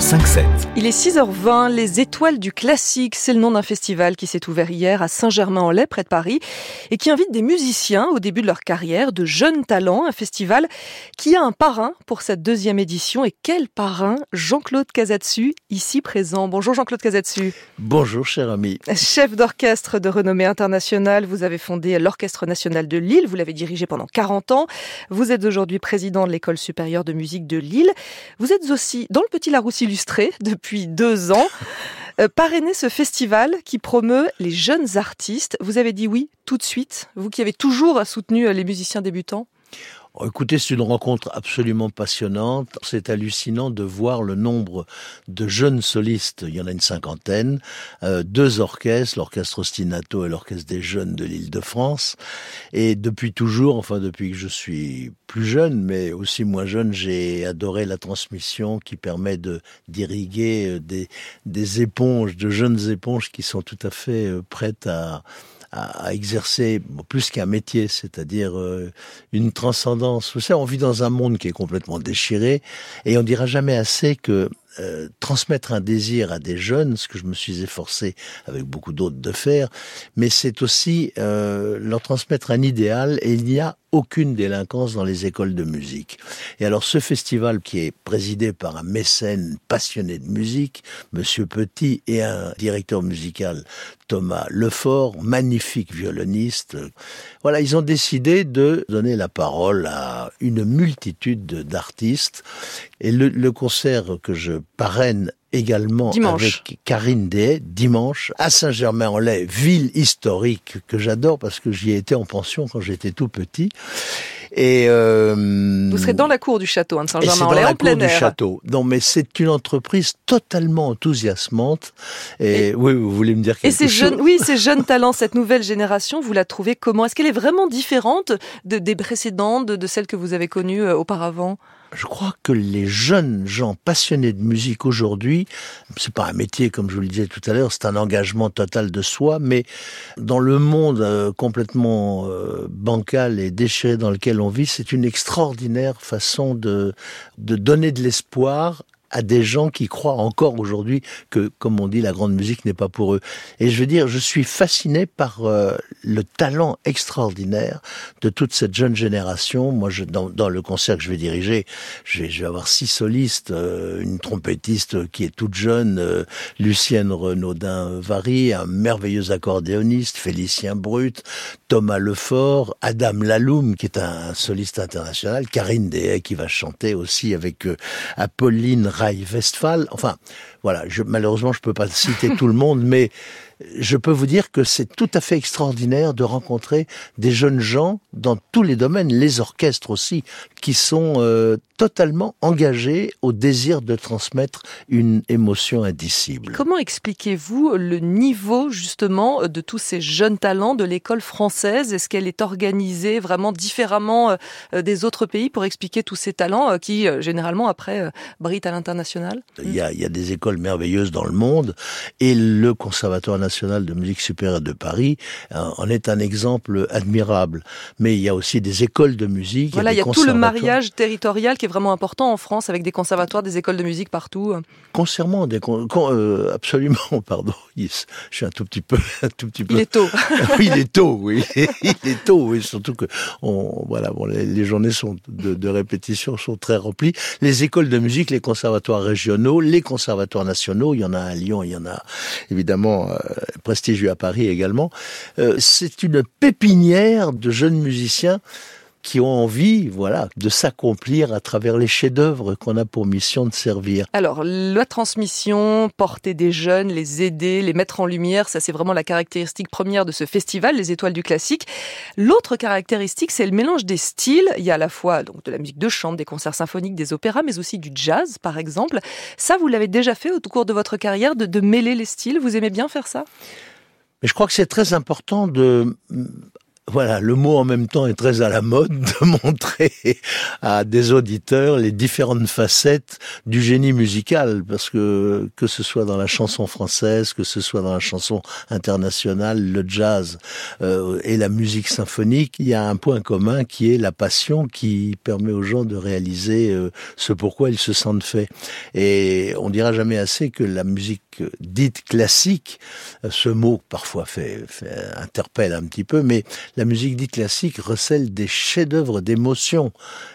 Le 5-7. Il est 6h20, les étoiles du classique, c'est le nom d'un festival qui s'est ouvert hier à Saint-Germain-en-Laye, près de Paris, et qui invite des musiciens au début de leur carrière, de jeunes talents, un festival qui a un parrain pour cette deuxième édition. Et quel parrain? Jean-Claude Casatsu, ici présent. Bonjour Jean-Claude Casatsu. Bonjour cher ami. Chef d'orchestre de renommée internationale, vous avez fondé l'Orchestre national de Lille, vous l'avez dirigé pendant 40 ans. Vous êtes aujourd'hui président de l'École supérieure de musique de Lille. Vous êtes aussi dans le Petit Larousse depuis deux ans. Euh, parrainer ce festival qui promeut les jeunes artistes. Vous avez dit oui tout de suite, vous qui avez toujours soutenu les musiciens débutants Oh, écoutez, c'est une rencontre absolument passionnante. C'est hallucinant de voir le nombre de jeunes solistes. Il y en a une cinquantaine. Euh, deux orchestres, l'orchestre Ostinato et l'orchestre des jeunes de l'Île-de-France. Et depuis toujours, enfin depuis que je suis plus jeune, mais aussi moins jeune, j'ai adoré la transmission qui permet de d'irriguer euh, des, des éponges, de jeunes éponges qui sont tout à fait euh, prêtes à à, exercer plus qu'un métier, c'est-à-dire euh, une transcendance. Vous savez, on vit dans un monde qui est complètement déchiré et on dira jamais assez que euh, transmettre un désir à des jeunes, ce que je me suis efforcé avec beaucoup d'autres de faire, mais c'est aussi euh, leur transmettre un idéal et il n'y a aucune délinquance dans les écoles de musique. Et alors ce festival qui est présidé par un mécène passionné de musique, Monsieur Petit, et un directeur musical, Thomas Lefort, magnifique violoniste, voilà, ils ont décidé de donner la parole à une multitude d'artistes. Et le, le concert que je parraine également avec Karine Day, dimanche, à Saint-Germain-en-Laye, ville historique que j'adore parce que j'y ai été en pension quand j'étais tout petit. Et euh, vous serez dans la cour du château hein, de Saint-Germain-en-Laye en plein air. du château. Non, mais c'est une entreprise totalement enthousiasmante. Et, oui, vous voulez me dire quelque et ces chose jeunes, Oui, ces jeunes talents, cette nouvelle génération, vous la trouvez comment? Est-ce qu'elle est vraiment différente de, des précédentes, de, de celles que vous avez connues euh, auparavant? Je crois que les jeunes gens passionnés de musique aujourd'hui, c'est pas un métier comme je vous le disais tout à l'heure, c'est un engagement total de soi, mais dans le monde euh, complètement euh, bancal et déchiré dans lequel on vit, c'est une extraordinaire façon de de donner de l'espoir à des gens qui croient encore aujourd'hui que, comme on dit, la grande musique n'est pas pour eux. Et je veux dire, je suis fasciné par euh, le talent extraordinaire de toute cette jeune génération. Moi, je, dans, dans le concert que je vais diriger, je vais, je vais avoir six solistes, euh, une trompettiste qui est toute jeune, euh, Lucienne Renaudin-Vary, un merveilleux accordéoniste, Félicien Brut, Thomas Lefort, Adam Laloum, qui est un soliste international, Karine Dehay, qui va chanter aussi avec Apolline Westphal. Enfin, voilà, je, malheureusement, je peux pas citer tout le monde, mais je peux vous dire que c'est tout à fait extraordinaire de rencontrer des jeunes gens dans tous les domaines, les orchestres aussi, qui sont euh, totalement engagés au désir de transmettre une émotion indicible. Comment expliquez-vous le niveau justement de tous ces jeunes talents de l'école française? Est-ce qu'elle est organisée vraiment différemment euh, des autres pays pour expliquer tous ces talents euh, qui généralement après brillent à l'international? Il y, a, il y a des écoles merveilleuses dans le monde et le conservatoire national nationale de musique supérieure de Paris euh, en est un exemple admirable. Mais il y a aussi des écoles de musique. Voilà, il y a, tout le mariage territorial qui est vraiment important en France avec des conservatoires, des écoles de musique partout. Concernant des euh, absolument, pardon, je suis un tout petit peu, un tout petit peu. Il est tôt. oui, il est tôt, oui, il est tôt, oui, surtout que on, voilà, bon, les, journées sont de, de répétition sont très remplies. Les écoles de musique, les conservatoires régionaux, les conservatoires nationaux, il y en a à Lyon, il y en a évidemment euh, prestigieux à Paris également. Euh, c'est une pépinière de jeunes musiciens qui ont envie, voilà, de s'accomplir à travers les chefs-d'œuvre qu'on a pour mission de servir. Alors, la transmission, porter des jeunes, les aider, les mettre en lumière, ça c'est vraiment la caractéristique première de ce festival, les étoiles du classique. L'autre caractéristique, c'est le mélange des styles. Il y a à la fois donc de la musique de chambre, des concerts symphoniques, des opéras, mais aussi du jazz, par exemple. Ça, vous l'avez déjà fait au cours de votre carrière, de, de mêler les styles. Vous aimez bien faire ça? Mais je crois que c'est très important de Voilà, le mot en même temps est très à la mode de montrer à des auditeurs les différentes facettes du génie musical, parce que que ce soit dans la chanson française, que ce soit dans la chanson internationale, le jazz euh, et la musique symphonique, il y a un point commun qui est la passion qui permet aux gens de réaliser euh, ce pourquoi ils se sentent faits. Et on dira jamais assez que la musique dite classique, ce mot parfois fait, interpelle un petit peu, mais la musique dite classique recèle des chefs-d'œuvre d'émotion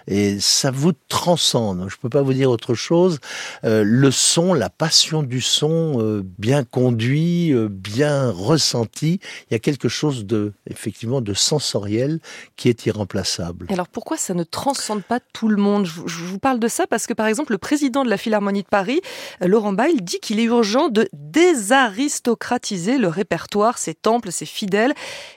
et ça vous transcende. Je peux pas vous dire autre chose. Euh, le son, la passion du son, euh, bien conduit, euh, bien ressenti, il y a quelque chose de effectivement de sensoriel qui est irremplaçable. alors pourquoi ça ne transcende pas tout le monde? Je, je vous parle de ça parce que par exemple le président de la Philharmonie de Paris, Laurent Bail, dit qu'il est urgent de désaristocratiser le répertoire, ses temples, ses fidèles.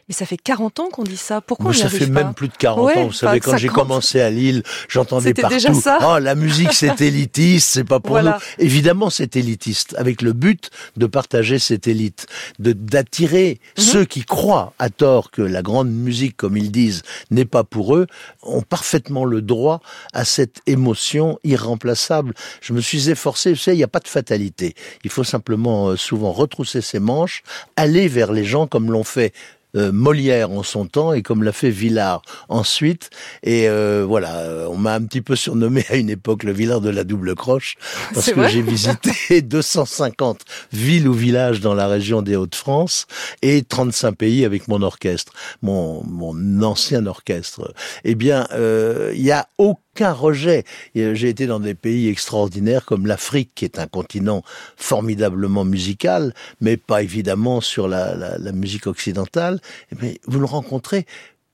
Mais ça fait 40 ans qu'on dit ça. Pourquoi ça fait même plus de 40 ans. Vous savez, quand j'ai commencé à Lille, j'entendais partout. Déjà ça oh, la musique c'est élitiste, c'est pas pour nous. Évidemment, c'est élitiste, avec le but de partager cette élite, de d'attirer mhm. ceux qui croient à tort que la grande musique, comme ils disent, n'est pas pour eux, ont parfaitement le droit à cette émotion irremplaçable. Je me suis efforcé, vous savez, il n'y a pas de fatalité. Il faut simplement euh, souvent retrousser ses manches, aller vers les gens comme l'ont fait euh, Molière en son temps et comme l'a fait Villard ensuite. Et euh, voilà, on m'a un petit peu surnommé à une époque le Villard de la double croche parce que j'ai visité 250 villes ou villages dans la région des Hauts-de-France et 35 pays avec mon orchestre, mon, mon ancien orchestre. Eh bien, il y a aucun rejet. J'ai été dans des pays extraordinaires comme l'Afrique, qui est un continent formidablement musical, mais pas évidemment sur la, musique occidentale. Mais vous le rencontrez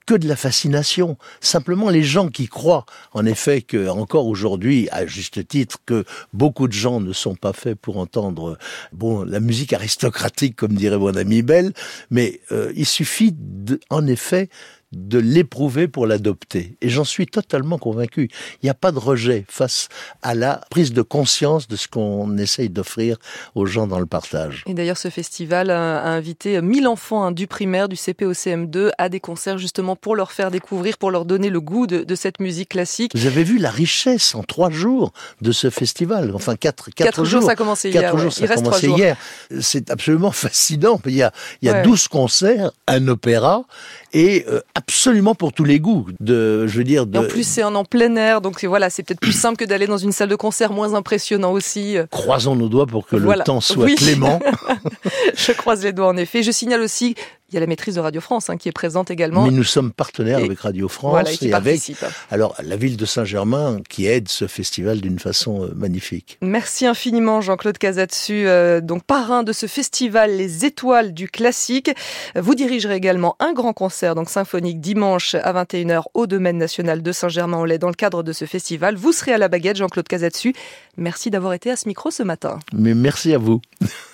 que de la fascination. Simplement, les gens qui croient, en effet, que encore aujourd'hui, à juste titre, que beaucoup de gens ne sont pas faits pour entendre, bon, la musique aristocratique, comme dirait mon ami Bell, mais euh, il suffit, en effet, de l'éprouver pour l'adopter. Et j'en suis totalement convaincu. Il n'y a pas de rejet face à la prise de conscience de ce qu'on essaye d'offrir aux gens dans le partage. Et d'ailleurs, ce festival a invité 1000 enfants hein, du primaire, du CP au CM2 à des concerts justement pour leur faire découvrir, pour leur donner le goût de, cette musique classique. Vous avez vu la richesse en trois jours de ce festival. Enfin, quatre, quatre, jours, ça a commencé hier. Jours, ça a commencé hier. C'est absolument fascinant. Il y a, il y a 12 concerts, un opéra et euh, absolument pour tous les goûts. De, je veux dire. De... en plus, c'est en, plein air, donc voilà, c'est peut-être plus simple que d'aller dans une salle de concert, moins impressionnant aussi. Croisons nos doigts pour que le temps soit clément. je croise les doigts en effet. Je signale aussi il y a la maîtrise de Radio France hein, qui est présente également. Mais nous sommes partenaires avec Radio France et, avec alors la ville de Saint-Germain qui aide ce festival d'une façon euh, magnifique. Merci infiniment Jean-Claude Casatsu, euh, donc parrain de ce festival Les Étoiles du classique. Vous dirigerez également un grand concert donc symphonique dimanche à 21h au domaine national de Saint-Germain-en-Laye dans le cadre de ce festival. Vous serez à la baguette Jean-Claude Casatsu. Merci d'avoir été à ce micro ce matin. Mais merci à vous.